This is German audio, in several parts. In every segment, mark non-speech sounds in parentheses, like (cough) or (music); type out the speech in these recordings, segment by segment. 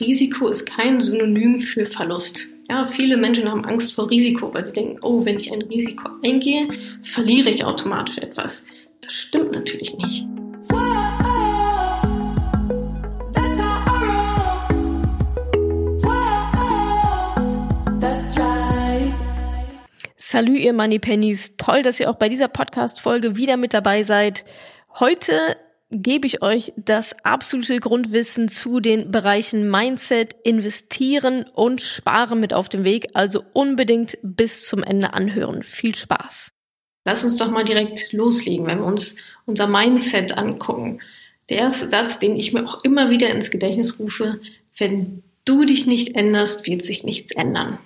Risiko ist kein Synonym für Verlust. Ja, viele Menschen haben Angst vor Risiko, weil sie denken, oh, wenn ich ein Risiko eingehe, verliere ich automatisch etwas. Das stimmt natürlich nicht. Salü, ihr Money Pennies. Toll, dass ihr auch bei dieser Podcast-Folge wieder mit dabei seid. Heute gebe ich euch das absolute Grundwissen zu den Bereichen Mindset, Investieren und Sparen mit auf den Weg. Also unbedingt bis zum Ende anhören. Viel Spaß. Lass uns doch mal direkt loslegen, wenn wir uns unser Mindset angucken. Der erste Satz, den ich mir auch immer wieder ins Gedächtnis rufe, wenn du dich nicht änderst, wird sich nichts ändern.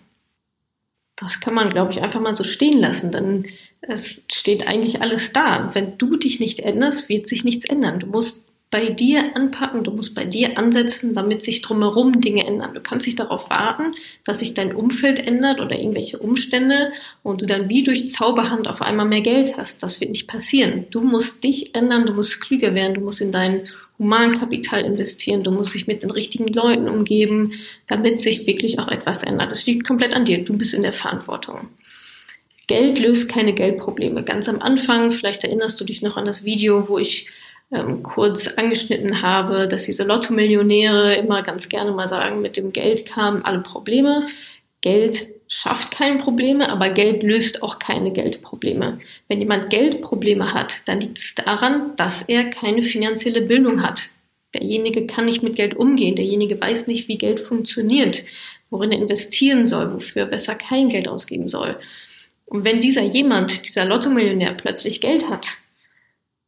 Das kann man, glaube ich, einfach mal so stehen lassen, denn es steht eigentlich alles da. Wenn du dich nicht änderst, wird sich nichts ändern. Du musst bei dir anpacken, du musst bei dir ansetzen, damit sich drumherum Dinge ändern. Du kannst nicht darauf warten, dass sich dein Umfeld ändert oder irgendwelche Umstände und du dann wie durch Zauberhand auf einmal mehr Geld hast. Das wird nicht passieren. Du musst dich ändern, du musst klüger werden, du musst in dein Humankapital investieren, du musst dich mit den richtigen Leuten umgeben, damit sich wirklich auch etwas ändert. Das liegt komplett an dir. Du bist in der Verantwortung. Geld löst keine Geldprobleme. Ganz am Anfang, vielleicht erinnerst du dich noch an das Video, wo ich ähm, kurz angeschnitten habe, dass diese Lotto-Millionäre immer ganz gerne mal sagen, mit dem Geld kamen alle Probleme. Geld schafft keine Probleme, aber Geld löst auch keine Geldprobleme. Wenn jemand Geldprobleme hat, dann liegt es daran, dass er keine finanzielle Bildung hat. Derjenige kann nicht mit Geld umgehen, derjenige weiß nicht, wie Geld funktioniert, worin er investieren soll, wofür er besser kein Geld ausgeben soll. Und wenn dieser jemand, dieser Lotto-Millionär plötzlich Geld hat,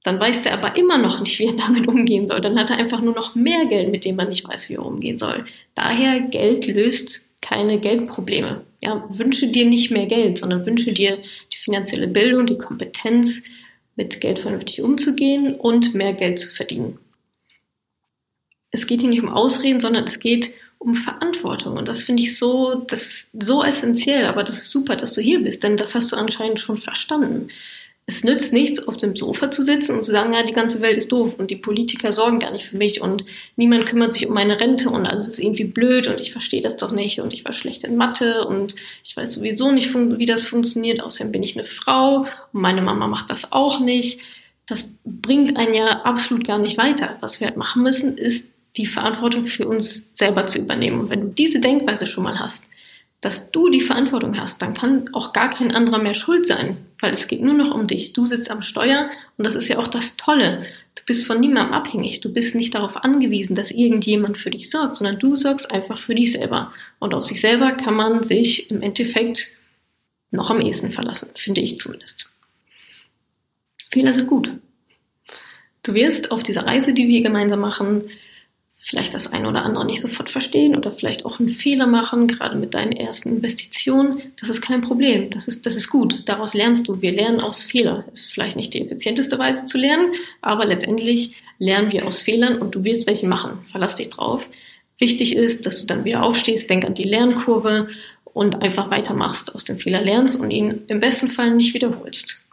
dann weiß er aber immer noch nicht, wie er damit umgehen soll. Dann hat er einfach nur noch mehr Geld, mit dem er nicht weiß, wie er umgehen soll. Daher Geld löst keine Geldprobleme. Ja, wünsche dir nicht mehr Geld, sondern wünsche dir die finanzielle Bildung, die Kompetenz, mit Geld vernünftig umzugehen und mehr Geld zu verdienen. Es geht hier nicht um Ausreden, sondern es geht um Verantwortung. Und das finde ich so, das ist so essentiell, aber das ist super, dass du hier bist, denn das hast du anscheinend schon verstanden es nützt nichts, auf dem Sofa zu sitzen und zu sagen, ja, die ganze Welt ist doof und die Politiker sorgen gar nicht für mich und niemand kümmert sich um meine Rente und alles ist irgendwie blöd und ich verstehe das doch nicht und ich war schlecht in Mathe und ich weiß sowieso nicht, wie das funktioniert. Außerdem bin ich eine Frau und meine Mama macht das auch nicht. Das bringt einen ja absolut gar nicht weiter. Was wir halt machen müssen, ist die Verantwortung für uns selber zu übernehmen. Und wenn du diese Denkweise schon mal hast, dass du die Verantwortung hast, dann kann auch gar kein anderer mehr schuld sein, weil es geht nur noch um dich. Du sitzt am Steuer und das ist ja auch das Tolle. Du bist von niemandem abhängig. Du bist nicht darauf angewiesen, dass irgendjemand für dich sorgt, sondern du sorgst einfach für dich selber. Und auf sich selber kann man sich im Endeffekt noch am ehesten verlassen, finde ich zumindest. Fehler sind gut. Du wirst auf dieser Reise, die wir gemeinsam machen, vielleicht das eine oder andere nicht sofort verstehen oder vielleicht auch einen Fehler machen, gerade mit deinen ersten Investitionen. Das ist kein Problem. Das ist, das ist gut. Daraus lernst du. Wir lernen aus Fehlern. Ist vielleicht nicht die effizienteste Weise zu lernen, aber letztendlich lernen wir aus Fehlern und du wirst welche machen. Verlass dich drauf. Wichtig ist, dass du dann wieder aufstehst, denk an die Lernkurve und einfach weitermachst, aus dem Fehler lernst und ihn im besten Fall nicht wiederholst.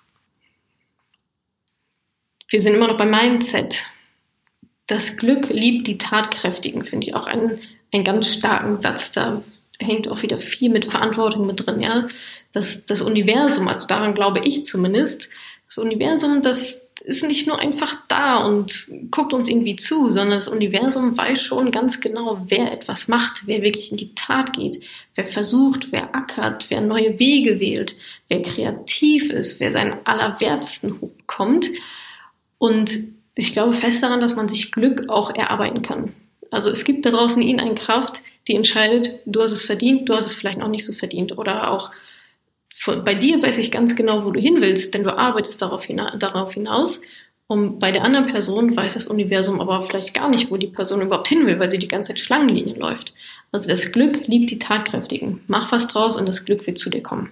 Wir sind immer noch beim Mindset das Glück liebt die Tatkräftigen, finde ich auch einen, einen ganz starken Satz. Da hängt auch wieder viel mit Verantwortung mit drin, ja. Das, das Universum, also daran glaube ich zumindest, das Universum, das ist nicht nur einfach da und guckt uns irgendwie zu, sondern das Universum weiß schon ganz genau, wer etwas macht, wer wirklich in die Tat geht, wer versucht, wer ackert, wer neue Wege wählt, wer kreativ ist, wer seinen Allerwertesten hochkommt. Und ich glaube fest daran, dass man sich Glück auch erarbeiten kann. Also es gibt da draußen in eine Kraft, die entscheidet, du hast es verdient, du hast es vielleicht noch nicht so verdient. Oder auch von, bei dir weiß ich ganz genau, wo du hin willst, denn du arbeitest darauf, hina darauf hinaus. Und bei der anderen Person weiß das Universum aber vielleicht gar nicht, wo die Person überhaupt hin will, weil sie die ganze Zeit Schlangenlinien läuft. Also das Glück liebt die Tatkräftigen. Mach was draus und das Glück wird zu dir kommen.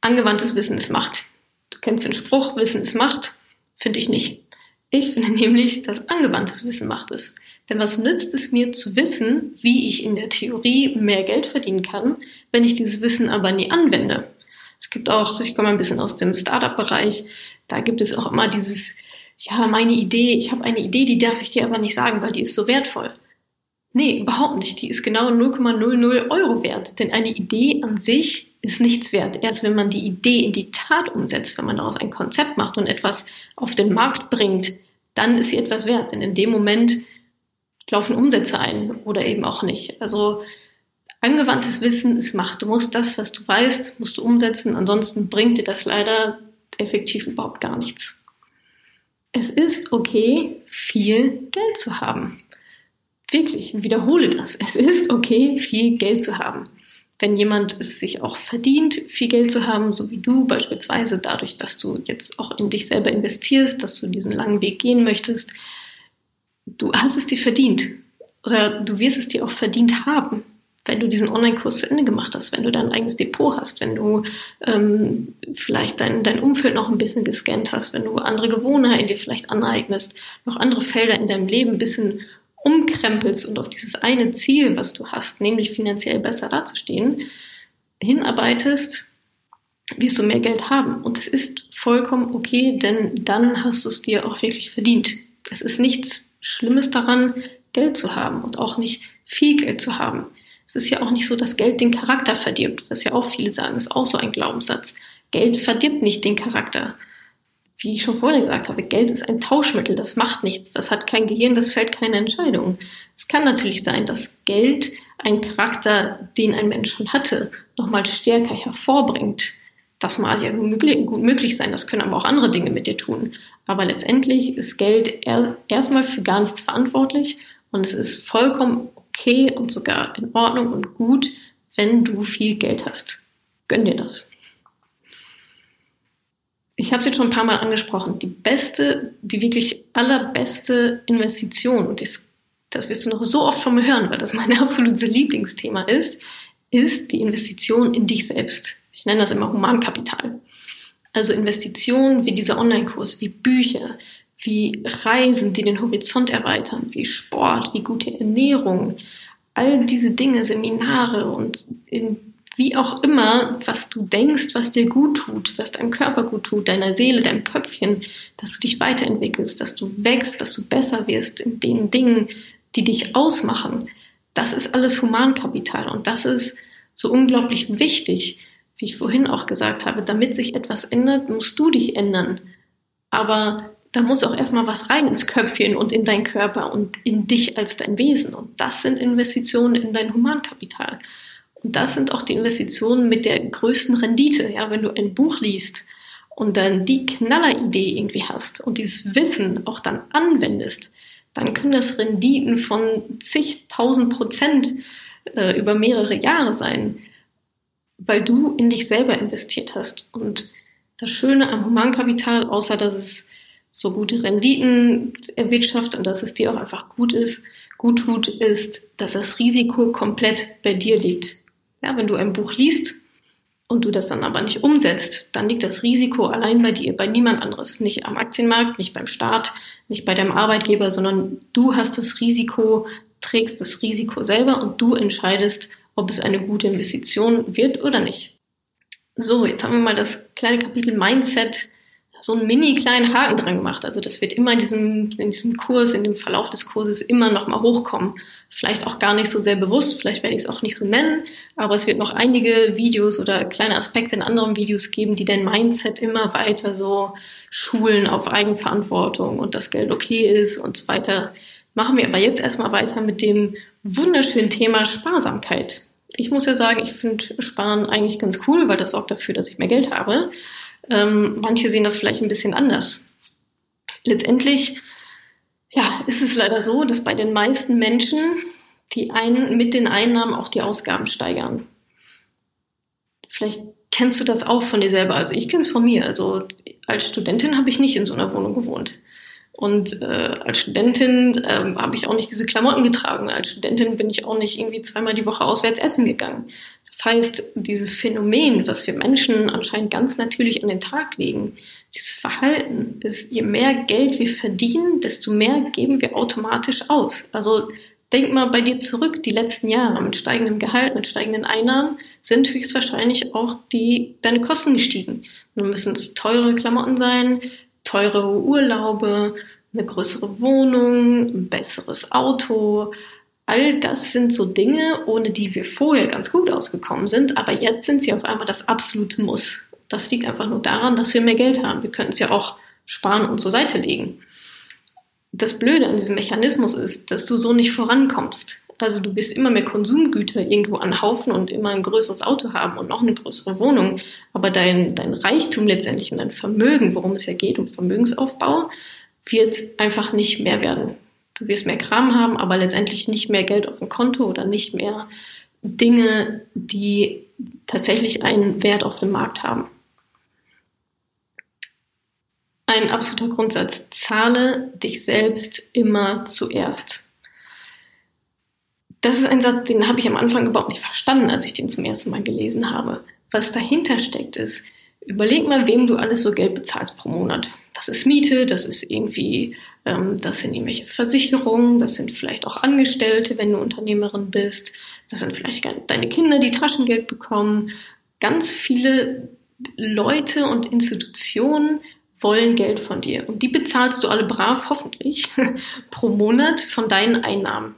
Angewandtes Wissen ist Macht. Du kennst den Spruch, Wissen ist Macht. Finde ich nicht. Ich finde (laughs) nämlich, dass angewandtes Wissen macht es. Denn was nützt es mir zu wissen, wie ich in der Theorie mehr Geld verdienen kann, wenn ich dieses Wissen aber nie anwende? Es gibt auch, ich komme ein bisschen aus dem Startup-Bereich, da gibt es auch immer dieses, ja, meine Idee, ich habe eine Idee, die darf ich dir aber nicht sagen, weil die ist so wertvoll. Nee, überhaupt nicht. Die ist genau 0,00 Euro wert. Denn eine Idee an sich ist nichts wert. Erst wenn man die Idee in die Tat umsetzt, wenn man daraus ein Konzept macht und etwas auf den Markt bringt, dann ist sie etwas wert. Denn in dem Moment laufen Umsätze ein oder eben auch nicht. Also angewandtes Wissen ist Macht. Du musst das, was du weißt, musst du umsetzen. Ansonsten bringt dir das leider effektiv überhaupt gar nichts. Es ist okay, viel Geld zu haben. Wirklich, wiederhole das. Es ist okay, viel Geld zu haben. Wenn jemand es sich auch verdient, viel Geld zu haben, so wie du beispielsweise, dadurch, dass du jetzt auch in dich selber investierst, dass du diesen langen Weg gehen möchtest, du hast es dir verdient. Oder du wirst es dir auch verdient haben, wenn du diesen Online-Kurs zu Ende gemacht hast, wenn du dein eigenes Depot hast, wenn du ähm, vielleicht dein, dein Umfeld noch ein bisschen gescannt hast, wenn du andere Gewohnheiten dir vielleicht aneignest, noch andere Felder in deinem Leben ein bisschen umkrempelst und auf dieses eine Ziel, was du hast, nämlich finanziell besser dazustehen, hinarbeitest, wirst du mehr Geld haben. Und das ist vollkommen okay, denn dann hast du es dir auch wirklich verdient. Es ist nichts Schlimmes daran, Geld zu haben und auch nicht viel Geld zu haben. Es ist ja auch nicht so, dass Geld den Charakter verdirbt, was ja auch viele sagen, ist auch so ein Glaubenssatz. Geld verdirbt nicht den Charakter wie ich schon vorher gesagt habe, Geld ist ein Tauschmittel, das macht nichts, das hat kein Gehirn, das fällt keine Entscheidung. Es kann natürlich sein, dass Geld einen Charakter, den ein Mensch schon hatte, nochmal stärker hervorbringt. Das mag ja gut möglich sein, das können aber auch andere Dinge mit dir tun. Aber letztendlich ist Geld erstmal für gar nichts verantwortlich und es ist vollkommen okay und sogar in Ordnung und gut, wenn du viel Geld hast. Gönn dir das ich habe es jetzt schon ein paar Mal angesprochen, die beste, die wirklich allerbeste Investition, und das, das wirst du noch so oft von mir hören, weil das mein (laughs) absolutes Lieblingsthema ist, ist die Investition in dich selbst. Ich nenne das immer Humankapital. Also Investitionen wie dieser Online-Kurs, wie Bücher, wie Reisen, die den Horizont erweitern, wie Sport, wie gute Ernährung, all diese Dinge, Seminare und in wie auch immer, was du denkst, was dir gut tut, was deinem Körper gut tut, deiner Seele, deinem Köpfchen, dass du dich weiterentwickelst, dass du wächst, dass du besser wirst in den Dingen, die dich ausmachen. Das ist alles Humankapital und das ist so unglaublich wichtig, wie ich vorhin auch gesagt habe. Damit sich etwas ändert, musst du dich ändern. Aber da muss auch erstmal was rein ins Köpfchen und in dein Körper und in dich als dein Wesen. Und das sind Investitionen in dein Humankapital. Das sind auch die Investitionen mit der größten Rendite. Ja, wenn du ein Buch liest und dann die Knalleridee irgendwie hast und dieses Wissen auch dann anwendest, dann können das Renditen von zigtausend Prozent äh, über mehrere Jahre sein, weil du in dich selber investiert hast. Und das Schöne am Humankapital, außer dass es so gute Renditen erwirtschaftet und dass es dir auch einfach gut ist, gut tut, ist, dass das Risiko komplett bei dir liegt. Ja, wenn du ein Buch liest und du das dann aber nicht umsetzt, dann liegt das Risiko allein bei dir, bei niemand anderes. Nicht am Aktienmarkt, nicht beim Staat, nicht bei deinem Arbeitgeber, sondern du hast das Risiko, trägst das Risiko selber und du entscheidest, ob es eine gute Investition wird oder nicht. So, jetzt haben wir mal das kleine Kapitel Mindset so einen mini kleinen Haken dran gemacht. Also das wird immer in diesem, in diesem Kurs, in dem Verlauf des Kurses immer noch mal hochkommen. Vielleicht auch gar nicht so sehr bewusst, vielleicht werde ich es auch nicht so nennen, aber es wird noch einige Videos oder kleine Aspekte in anderen Videos geben, die dein Mindset immer weiter so schulen auf Eigenverantwortung und das Geld okay ist und so weiter. Machen wir aber jetzt erstmal weiter mit dem wunderschönen Thema Sparsamkeit. Ich muss ja sagen, ich finde Sparen eigentlich ganz cool, weil das sorgt dafür, dass ich mehr Geld habe. Ähm, manche sehen das vielleicht ein bisschen anders. Letztendlich ja, ist es leider so, dass bei den meisten Menschen die einen mit den Einnahmen auch die Ausgaben steigern. Vielleicht kennst du das auch von dir selber. Also ich kenne es von mir. Also als Studentin habe ich nicht in so einer Wohnung gewohnt. Und äh, als Studentin ähm, habe ich auch nicht diese Klamotten getragen. Als Studentin bin ich auch nicht irgendwie zweimal die Woche auswärts essen gegangen. Das heißt, dieses Phänomen, was wir Menschen anscheinend ganz natürlich an den Tag legen, dieses Verhalten ist, je mehr Geld wir verdienen, desto mehr geben wir automatisch aus. Also denk mal bei dir zurück, die letzten Jahre mit steigendem Gehalt, mit steigenden Einnahmen sind höchstwahrscheinlich auch die, deine Kosten gestiegen. Nun müssen es teure Klamotten sein, teure Urlaube, eine größere Wohnung, ein besseres Auto, all das sind so Dinge, ohne die wir vorher ganz gut ausgekommen sind, aber jetzt sind sie auf einmal das absolute Muss. Das liegt einfach nur daran, dass wir mehr Geld haben. Wir können es ja auch sparen und zur Seite legen. Das Blöde an diesem Mechanismus ist, dass du so nicht vorankommst. Also du wirst immer mehr Konsumgüter irgendwo anhaufen und immer ein größeres Auto haben und noch eine größere Wohnung. Aber dein, dein Reichtum letztendlich und dein Vermögen, worum es ja geht, um Vermögensaufbau, wird einfach nicht mehr werden. Du wirst mehr Kram haben, aber letztendlich nicht mehr Geld auf dem Konto oder nicht mehr Dinge, die tatsächlich einen Wert auf dem Markt haben. Ein absoluter Grundsatz. Zahle dich selbst immer zuerst. Das ist ein Satz, den habe ich am Anfang überhaupt nicht verstanden, als ich den zum ersten Mal gelesen habe. Was dahinter steckt ist, überleg mal, wem du alles so Geld bezahlst pro Monat. Das ist Miete, das ist irgendwie, ähm, das sind irgendwelche Versicherungen, das sind vielleicht auch Angestellte, wenn du Unternehmerin bist, das sind vielleicht deine Kinder, die Taschengeld bekommen. Ganz viele Leute und Institutionen wollen Geld von dir und die bezahlst du alle brav, hoffentlich, (laughs) pro Monat von deinen Einnahmen.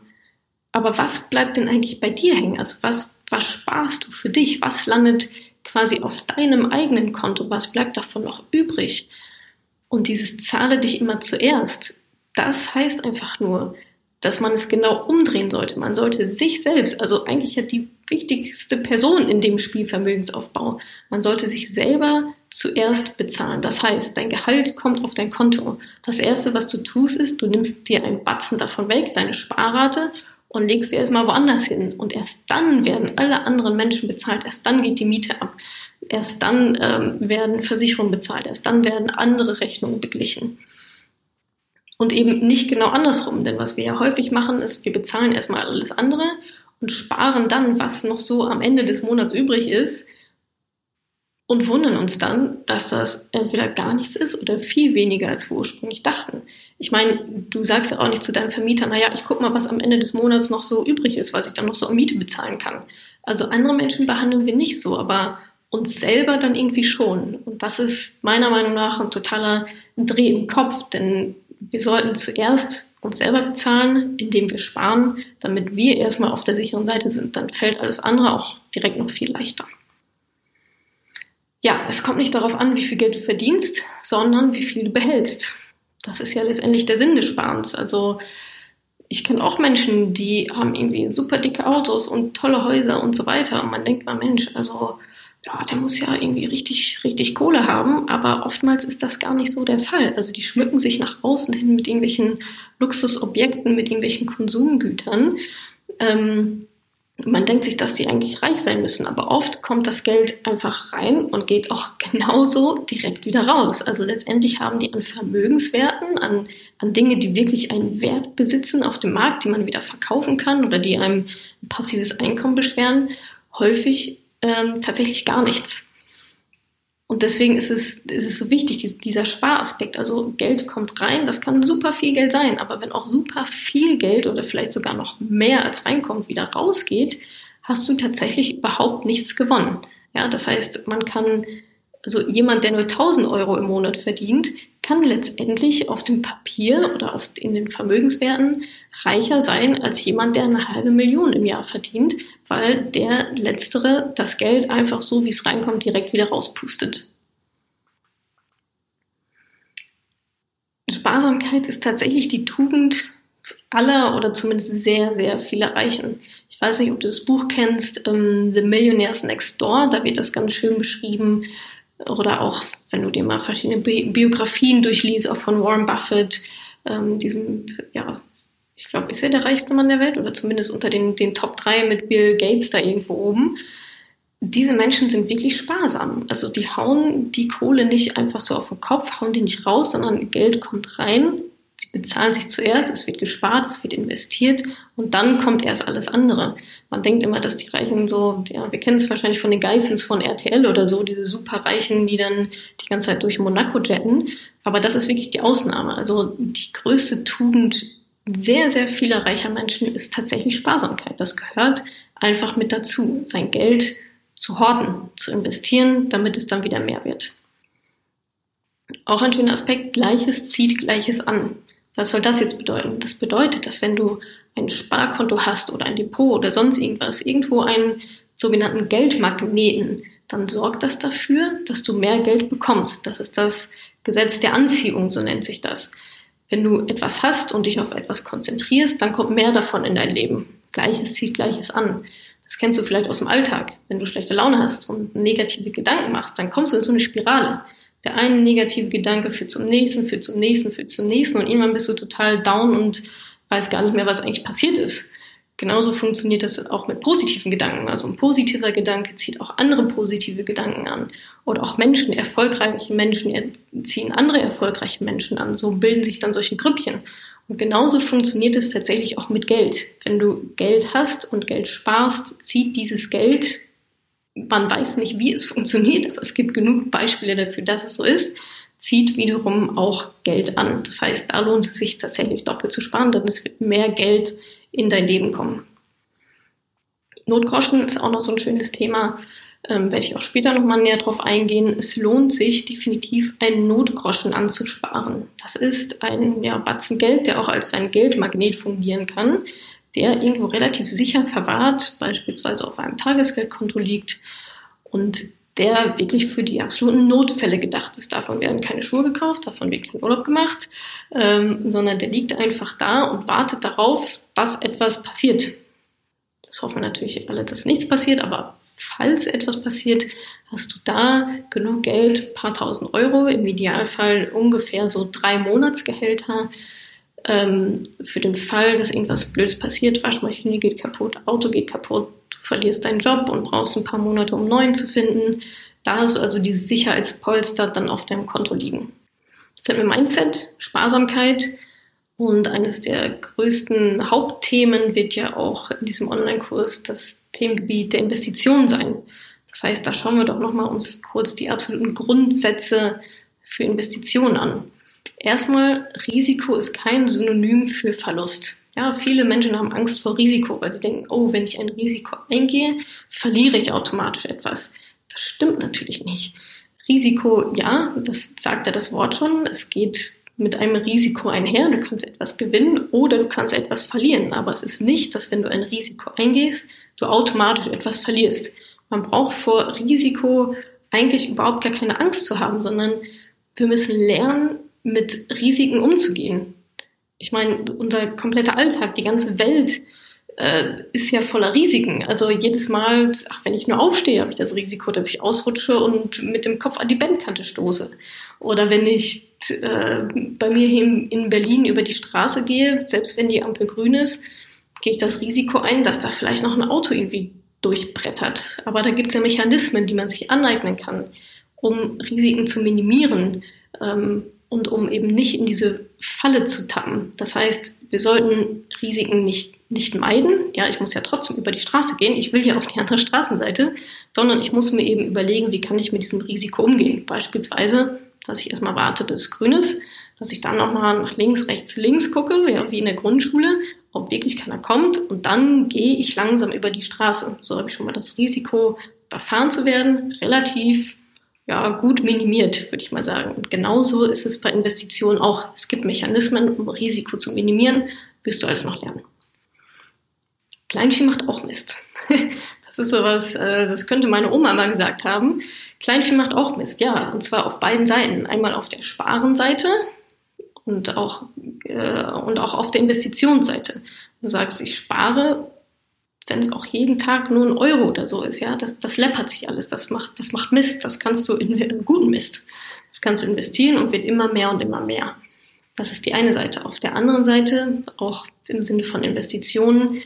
Aber was bleibt denn eigentlich bei dir hängen? Also was, was sparst du für dich? Was landet quasi auf deinem eigenen Konto? Was bleibt davon noch übrig? Und dieses zahle dich immer zuerst, das heißt einfach nur, dass man es genau umdrehen sollte. Man sollte sich selbst, also eigentlich ja die wichtigste Person in dem Spielvermögensaufbau, man sollte sich selber zuerst bezahlen. Das heißt, dein Gehalt kommt auf dein Konto. Das erste, was du tust, ist, du nimmst dir einen Batzen davon weg, deine Sparrate, und legst sie erstmal woanders hin. Und erst dann werden alle anderen Menschen bezahlt. Erst dann geht die Miete ab. Erst dann ähm, werden Versicherungen bezahlt. Erst dann werden andere Rechnungen beglichen. Und eben nicht genau andersrum. Denn was wir ja häufig machen, ist, wir bezahlen erstmal alles andere und sparen dann, was noch so am Ende des Monats übrig ist, und wundern uns dann, dass das entweder gar nichts ist oder viel weniger, als wir ursprünglich dachten. Ich meine, du sagst ja auch nicht zu deinem Vermieter, naja, ich guck mal, was am Ende des Monats noch so übrig ist, was ich dann noch so an Miete bezahlen kann. Also andere Menschen behandeln wir nicht so, aber uns selber dann irgendwie schon. Und das ist meiner Meinung nach ein totaler Dreh im Kopf, denn wir sollten zuerst uns selber bezahlen, indem wir sparen, damit wir erstmal auf der sicheren Seite sind. Dann fällt alles andere auch direkt noch viel leichter ja, es kommt nicht darauf an, wie viel Geld du verdienst, sondern wie viel du behältst. Das ist ja letztendlich der Sinn des Sparens. Also ich kenne auch Menschen, die haben irgendwie super dicke Autos und tolle Häuser und so weiter. Und man denkt mal, Mensch, also ja, der muss ja irgendwie richtig, richtig Kohle haben, aber oftmals ist das gar nicht so der Fall. Also die schmücken sich nach außen hin mit irgendwelchen Luxusobjekten, mit irgendwelchen Konsumgütern. Ähm, man denkt sich, dass die eigentlich reich sein müssen, aber oft kommt das Geld einfach rein und geht auch (laughs) genauso direkt wieder raus. Also letztendlich haben die an Vermögenswerten, an, an Dinge, die wirklich einen Wert besitzen auf dem Markt, die man wieder verkaufen kann oder die einem ein passives Einkommen beschweren, häufig ähm, tatsächlich gar nichts. Und deswegen ist es, ist es so wichtig, dieser Sparaspekt. Also Geld kommt rein, das kann super viel Geld sein, aber wenn auch super viel Geld oder vielleicht sogar noch mehr als reinkommt, wieder rausgeht, hast du tatsächlich überhaupt nichts gewonnen. Ja, das heißt, man kann, also jemand, der nur 1000 Euro im Monat verdient, kann letztendlich auf dem Papier oder auf, in den Vermögenswerten reicher sein als jemand, der eine halbe Million im Jahr verdient, weil der Letztere das Geld einfach so, wie es reinkommt, direkt wieder rauspustet. Sparsamkeit ist tatsächlich die Tugend aller oder zumindest sehr, sehr vieler Reichen. Ich weiß nicht, ob du das Buch kennst, ähm, The Millionaires Next Door, da wird das ganz schön beschrieben. Oder auch, wenn du dir mal verschiedene Bi Biografien durchliest, auch von Warren Buffett, ähm, diesem ja, ich glaube, ist er der reichste Mann der Welt oder zumindest unter den, den Top 3 mit Bill Gates da irgendwo oben. Diese Menschen sind wirklich sparsam. Also die hauen die Kohle nicht einfach so auf den Kopf, hauen die nicht raus, sondern Geld kommt rein. Sie bezahlen sich zuerst, es wird gespart, es wird investiert und dann kommt erst alles andere. Man denkt immer, dass die Reichen so, ja, wir kennen es wahrscheinlich von den Geissens von RTL oder so, diese Superreichen, die dann die ganze Zeit durch Monaco jetten. Aber das ist wirklich die Ausnahme. Also die größte Tugend sehr, sehr vieler reicher Menschen ist tatsächlich Sparsamkeit. Das gehört einfach mit dazu, sein Geld zu horten, zu investieren, damit es dann wieder mehr wird. Auch ein schöner Aspekt, Gleiches zieht Gleiches an. Was soll das jetzt bedeuten? Das bedeutet, dass wenn du ein Sparkonto hast oder ein Depot oder sonst irgendwas, irgendwo einen sogenannten Geldmagneten, dann sorgt das dafür, dass du mehr Geld bekommst. Das ist das Gesetz der Anziehung, so nennt sich das. Wenn du etwas hast und dich auf etwas konzentrierst, dann kommt mehr davon in dein Leben. Gleiches zieht Gleiches an. Das kennst du vielleicht aus dem Alltag. Wenn du schlechte Laune hast und negative Gedanken machst, dann kommst du in so eine Spirale. Der eine negative Gedanke führt zum nächsten, führt zum nächsten, führt zum nächsten und irgendwann bist du total down und weißt gar nicht mehr, was eigentlich passiert ist. Genauso funktioniert das auch mit positiven Gedanken. Also ein positiver Gedanke zieht auch andere positive Gedanken an. Oder auch Menschen, erfolgreiche Menschen ziehen andere erfolgreiche Menschen an. So bilden sich dann solche Grüppchen. Und genauso funktioniert es tatsächlich auch mit Geld. Wenn du Geld hast und Geld sparst, zieht dieses Geld, man weiß nicht, wie es funktioniert, aber es gibt genug Beispiele dafür, dass es so ist, zieht wiederum auch Geld an. Das heißt, da lohnt es sich tatsächlich doppelt zu sparen, denn es wird mehr Geld in dein Leben kommen. Notgroschen ist auch noch so ein schönes Thema, ähm, werde ich auch später nochmal näher drauf eingehen. Es lohnt sich definitiv, einen Notgroschen anzusparen. Das ist ein ja, Batzen Geld, der auch als ein Geldmagnet fungieren kann, der irgendwo relativ sicher verwahrt, beispielsweise auf einem Tagesgeldkonto liegt und der wirklich für die absoluten Notfälle gedacht ist. Davon werden keine Schuhe gekauft, davon wird kein Urlaub gemacht, ähm, sondern der liegt einfach da und wartet darauf, dass etwas passiert. Das hoffen wir natürlich alle, dass nichts passiert, aber falls etwas passiert, hast du da genug Geld, paar tausend Euro, im Idealfall ungefähr so drei Monatsgehälter, ähm, für den Fall, dass irgendwas Blödes passiert, Waschmaschine geht kaputt, Auto geht kaputt, du verlierst deinen Job und brauchst ein paar Monate, um neuen zu finden. Da hast du also dieses Sicherheitspolster dann auf deinem Konto liegen. Wir Mindset, Sparsamkeit und eines der größten Hauptthemen wird ja auch in diesem Online-Kurs das Themengebiet der Investitionen sein. Das heißt, da schauen wir doch nochmal uns kurz die absoluten Grundsätze für Investitionen an. Erstmal, Risiko ist kein Synonym für Verlust. Ja, viele Menschen haben Angst vor Risiko, weil sie denken, oh, wenn ich ein Risiko eingehe, verliere ich automatisch etwas. Das stimmt natürlich nicht. Risiko, ja, das sagt ja das Wort schon. Es geht mit einem Risiko einher. Du kannst etwas gewinnen oder du kannst etwas verlieren. Aber es ist nicht, dass wenn du ein Risiko eingehst, du automatisch etwas verlierst. Man braucht vor Risiko eigentlich überhaupt gar keine Angst zu haben, sondern wir müssen lernen, mit Risiken umzugehen. Ich meine, unser kompletter Alltag, die ganze Welt äh, ist ja voller Risiken. Also jedes Mal, ach, wenn ich nur aufstehe, habe ich das Risiko, dass ich ausrutsche und mit dem Kopf an die Bandkante stoße. Oder wenn ich äh, bei mir hier in Berlin über die Straße gehe, selbst wenn die Ampel grün ist, gehe ich das Risiko ein, dass da vielleicht noch ein Auto irgendwie durchbrettert. Aber da gibt es ja Mechanismen, die man sich aneignen kann, um Risiken zu minimieren. Ähm, und um eben nicht in diese Falle zu tappen. Das heißt, wir sollten Risiken nicht, nicht meiden. Ja, ich muss ja trotzdem über die Straße gehen. Ich will ja auf die andere Straßenseite, sondern ich muss mir eben überlegen, wie kann ich mit diesem Risiko umgehen. Beispielsweise, dass ich erstmal warte, bis es grün ist, dass ich dann nochmal nach links, rechts, links gucke, ja, wie in der Grundschule, ob wirklich keiner kommt und dann gehe ich langsam über die Straße. So habe ich schon mal das Risiko, überfahren zu werden, relativ ja, gut minimiert, würde ich mal sagen. Und genauso ist es bei Investitionen auch. Es gibt Mechanismen, um Risiko zu minimieren, wirst du alles noch lernen. Kleinvieh macht auch Mist. (laughs) Das ist sowas, äh, das könnte meine Oma mal gesagt haben. Kleinvieh macht auch Mist, ja. Und zwar auf beiden Seiten. Einmal auf der Sparenseite und auch, äh, und auch auf der Investitionsseite. Du sagst, ich spare wenn es auch jeden Tag nur ein Euro oder so ist, ja, das, das läppert sich alles, das macht, das macht Mist, das kannst du in, guten Mist. Das kannst du investieren und wird immer mehr und immer mehr. Das ist die eine Seite. Auf der anderen Seite, auch im Sinne von Investitionen,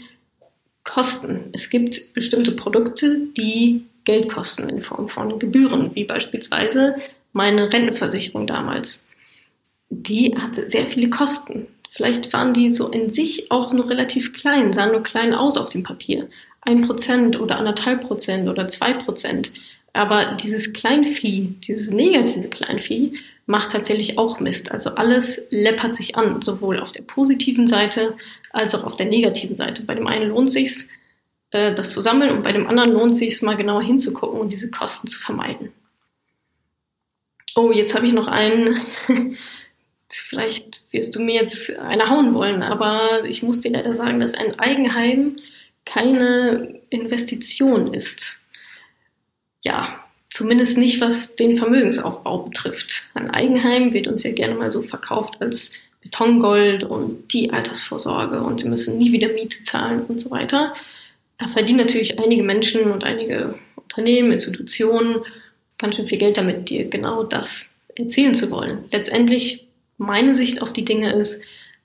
Kosten. Es gibt bestimmte Produkte, die Geld kosten in Form von Gebühren, wie beispielsweise meine Rentenversicherung damals. Die hatte sehr viele Kosten. Vielleicht waren die so in sich auch nur relativ klein, sahen nur klein aus auf dem Papier. Ein Prozent oder anderthalb Prozent oder zwei Prozent. Aber dieses Kleinvieh, dieses negative Kleinvieh, macht tatsächlich auch Mist. Also alles läppert sich an, sowohl auf der positiven Seite als auch auf der negativen Seite. Bei dem einen lohnt sich's, äh, das zu sammeln und bei dem anderen lohnt sich's mal genauer hinzugucken und diese Kosten zu vermeiden. Oh, jetzt habe ich noch einen (laughs) vielleicht wirst du mir jetzt eine hauen wollen, aber ich muss dir leider sagen, dass ein Eigenheim keine Investition ist. Ja, zumindest nicht, was den Vermögensaufbau betrifft. Ein Eigenheim wird uns ja gerne mal so verkauft als Betongold und die Altersvorsorge und sie müssen nie wieder Miete zahlen und so weiter. Da verdienen natürlich einige Menschen und einige Unternehmen, Institutionen ganz schön viel Geld damit, dir genau das erzielen zu wollen. Letztendlich meine Sicht auf die Dinge ist,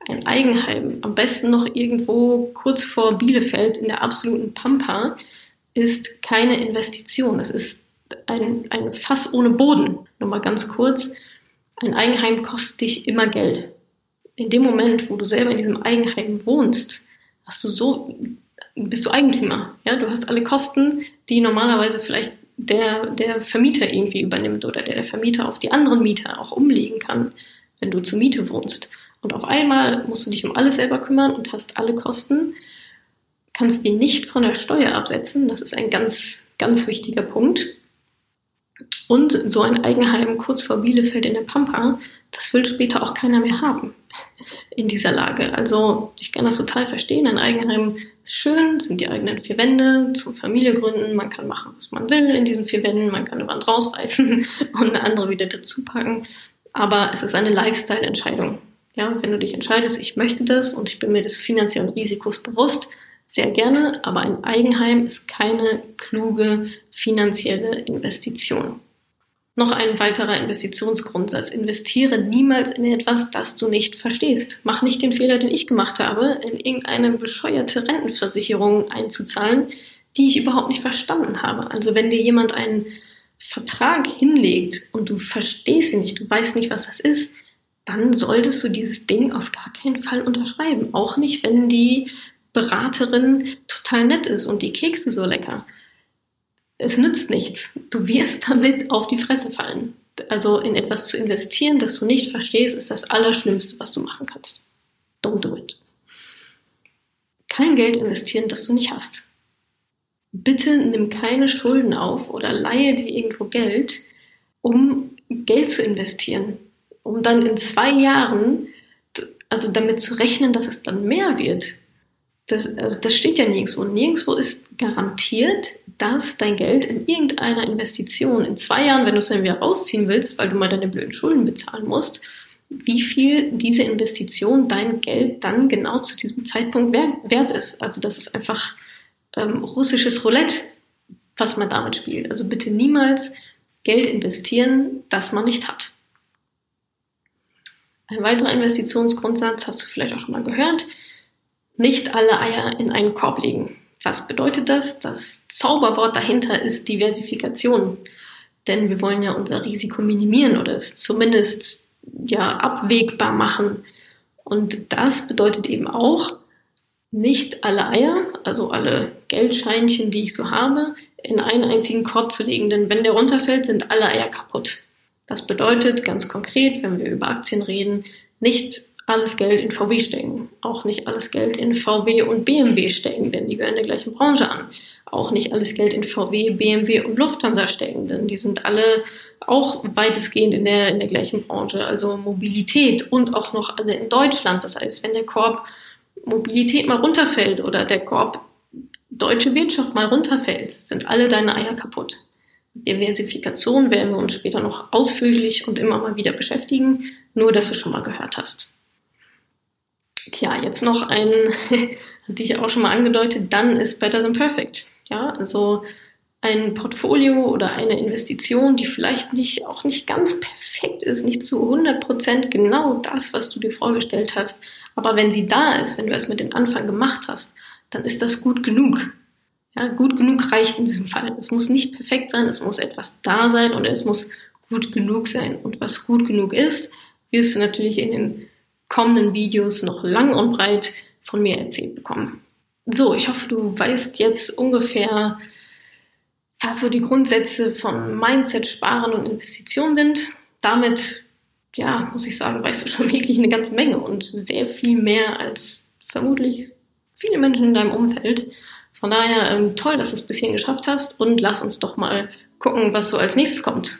ein Eigenheim, am besten noch irgendwo kurz vor Bielefeld in der absoluten Pampa, ist keine Investition. Das ist ein, ein Fass ohne Boden. Nur mal ganz kurz. Ein Eigenheim kostet dich immer Geld. In dem Moment, wo du selber in diesem Eigenheim wohnst, hast du so, bist du Eigentümer. Ja, du hast alle Kosten, die normalerweise vielleicht der, der Vermieter irgendwie übernimmt oder der der Vermieter auf die anderen Mieter auch umlegen kann, wenn du zur Miete wohnst. Und auf einmal musst du dich um alles selber kümmern und hast alle Kosten, kannst die nicht von der Steuer absetzen. Das ist ein ganz, ganz wichtiger Punkt. Und so ein Eigenheim kurz vor Bielefeld in der Pampa, das will später auch keiner mehr haben in dieser Lage. Also ich kann das total verstehen. Ein Eigenheim ist schön, sind die eigenen vier Wände zum Familie gründen. Man kann machen, was man will in diesen vier Wänden. Man kann eine Wand rausreißen (laughs) und eine andere wieder dazu packen. Aber es ist eine Lifestyle-Entscheidung. Ja, wenn du dich entscheidest, ich möchte das und ich bin mir des finanziellen Risikos bewusst, sehr gerne, aber ein Eigenheim ist keine kluge finanzielle Investition. Noch ein weiterer Investitionsgrundsatz. Investiere niemals in etwas, das du nicht verstehst. Mach nicht den Fehler, den ich gemacht habe, in irgendeine bescheuerte Rentenversicherung einzuzahlen, die ich überhaupt nicht verstanden habe. Also wenn dir jemand einen Vertrag hinlegt und du verstehst ihn nicht, du weißt nicht, was das ist, dann solltest du dieses Ding auf gar keinen Fall unterschreiben. Auch nicht, wenn die Beraterin total nett ist und die Kekse so lecker. Es nützt nichts. Du wirst damit auf die Fresse fallen. Also in etwas zu investieren, das du nicht verstehst, ist das Allerschlimmste, was du machen kannst. Don't do it. Kein Geld investieren, das du nicht hast. Bitte nimm keine Schulden auf oder leihe dir irgendwo Geld, um Geld zu investieren, um dann in zwei Jahren, also damit zu rechnen, dass es dann mehr wird. Das, also das steht ja nirgendwo. Nirgendwo ist garantiert, dass dein Geld in irgendeiner Investition in zwei Jahren, wenn du es dann wieder rausziehen willst, weil du mal deine blöden Schulden bezahlen musst, wie viel diese Investition dein Geld dann genau zu diesem Zeitpunkt wert ist. Also das ist einfach ähm, russisches Roulette, was man damit spielt. Also bitte niemals Geld investieren, das man nicht hat. Ein weiterer Investitionsgrundsatz hast du vielleicht auch schon mal gehört nicht alle Eier in einen Korb legen. Was bedeutet das? Das Zauberwort dahinter ist Diversifikation. Denn wir wollen ja unser Risiko minimieren oder es zumindest ja abwegbar machen. Und das bedeutet eben auch, nicht alle Eier, also alle Geldscheinchen, die ich so habe, in einen einzigen Korb zu legen. Denn wenn der runterfällt, sind alle Eier kaputt. Das bedeutet ganz konkret, wenn wir über Aktien reden, nicht alles Geld in VW stecken. Auch nicht alles Geld in VW und BMW stecken, denn die gehören der gleichen Branche an. Auch nicht alles Geld in VW, BMW und Lufthansa stecken, denn die sind alle auch weitestgehend in der, in der gleichen Branche. Also Mobilität und auch noch alle in Deutschland. Das heißt, wenn der Korb Mobilität mal runterfällt oder der Korb deutsche Wirtschaft mal runterfällt, sind alle deine Eier kaputt. Diversifikation werden wir uns später noch ausführlich und immer mal wieder beschäftigen, nur dass du schon mal gehört hast. Tja, jetzt noch ein, (laughs) hatte ich auch schon mal angedeutet, dann ist better than perfect. Ja, also ein Portfolio oder eine Investition, die vielleicht nicht, auch nicht ganz perfekt ist, nicht zu 100 Prozent genau das, was du dir vorgestellt hast. Aber wenn sie da ist, wenn du es mit den Anfang gemacht hast, dann ist das gut genug. Ja, gut genug reicht in diesem Fall. Es muss nicht perfekt sein, es muss etwas da sein und es muss gut genug sein. Und was gut genug ist, wirst du natürlich in den kommenden Videos noch lang und breit von mir erzählt bekommen. So, ich hoffe, du weißt jetzt ungefähr, was so die Grundsätze von Mindset, Sparen und Investitionen sind. Damit, ja, muss ich sagen, weißt du schon (laughs) wirklich eine ganze Menge und sehr viel mehr als vermutlich viele Menschen in deinem Umfeld. Von daher ähm, toll, dass du es bis hierhin geschafft hast und lass uns doch mal gucken, was so als nächstes kommt.